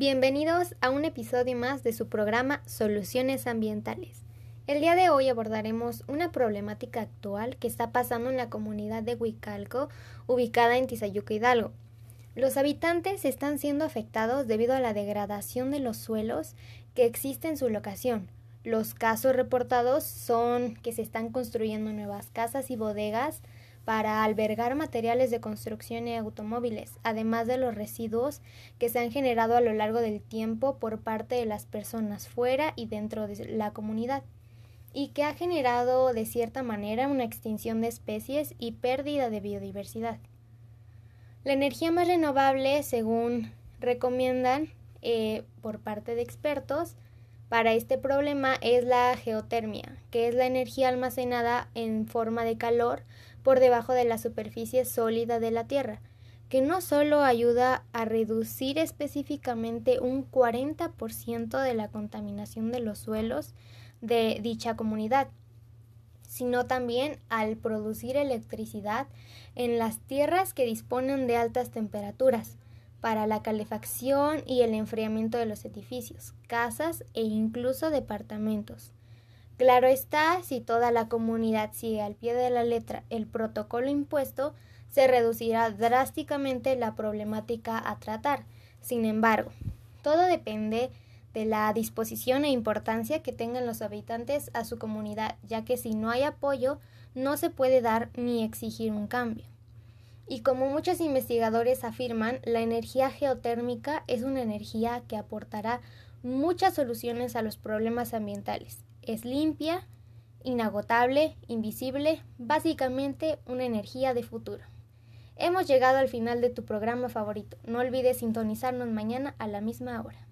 Bienvenidos a un episodio más de su programa Soluciones Ambientales. El día de hoy abordaremos una problemática actual que está pasando en la comunidad de Huicalco, ubicada en Tizayuca Hidalgo. Los habitantes están siendo afectados debido a la degradación de los suelos que existe en su locación. Los casos reportados son que se están construyendo nuevas casas y bodegas, para albergar materiales de construcción y automóviles, además de los residuos que se han generado a lo largo del tiempo por parte de las personas fuera y dentro de la comunidad, y que ha generado de cierta manera una extinción de especies y pérdida de biodiversidad. La energía más renovable, según recomiendan eh, por parte de expertos, para este problema es la geotermia, que es la energía almacenada en forma de calor por debajo de la superficie sólida de la Tierra, que no solo ayuda a reducir específicamente un 40% de la contaminación de los suelos de dicha comunidad, sino también al producir electricidad en las tierras que disponen de altas temperaturas, para la calefacción y el enfriamiento de los edificios, casas e incluso departamentos. Claro está, si toda la comunidad sigue al pie de la letra el protocolo impuesto, se reducirá drásticamente la problemática a tratar. Sin embargo, todo depende de la disposición e importancia que tengan los habitantes a su comunidad, ya que si no hay apoyo, no se puede dar ni exigir un cambio. Y como muchos investigadores afirman, la energía geotérmica es una energía que aportará muchas soluciones a los problemas ambientales. Es limpia, inagotable, invisible, básicamente una energía de futuro. Hemos llegado al final de tu programa favorito. No olvides sintonizarnos mañana a la misma hora.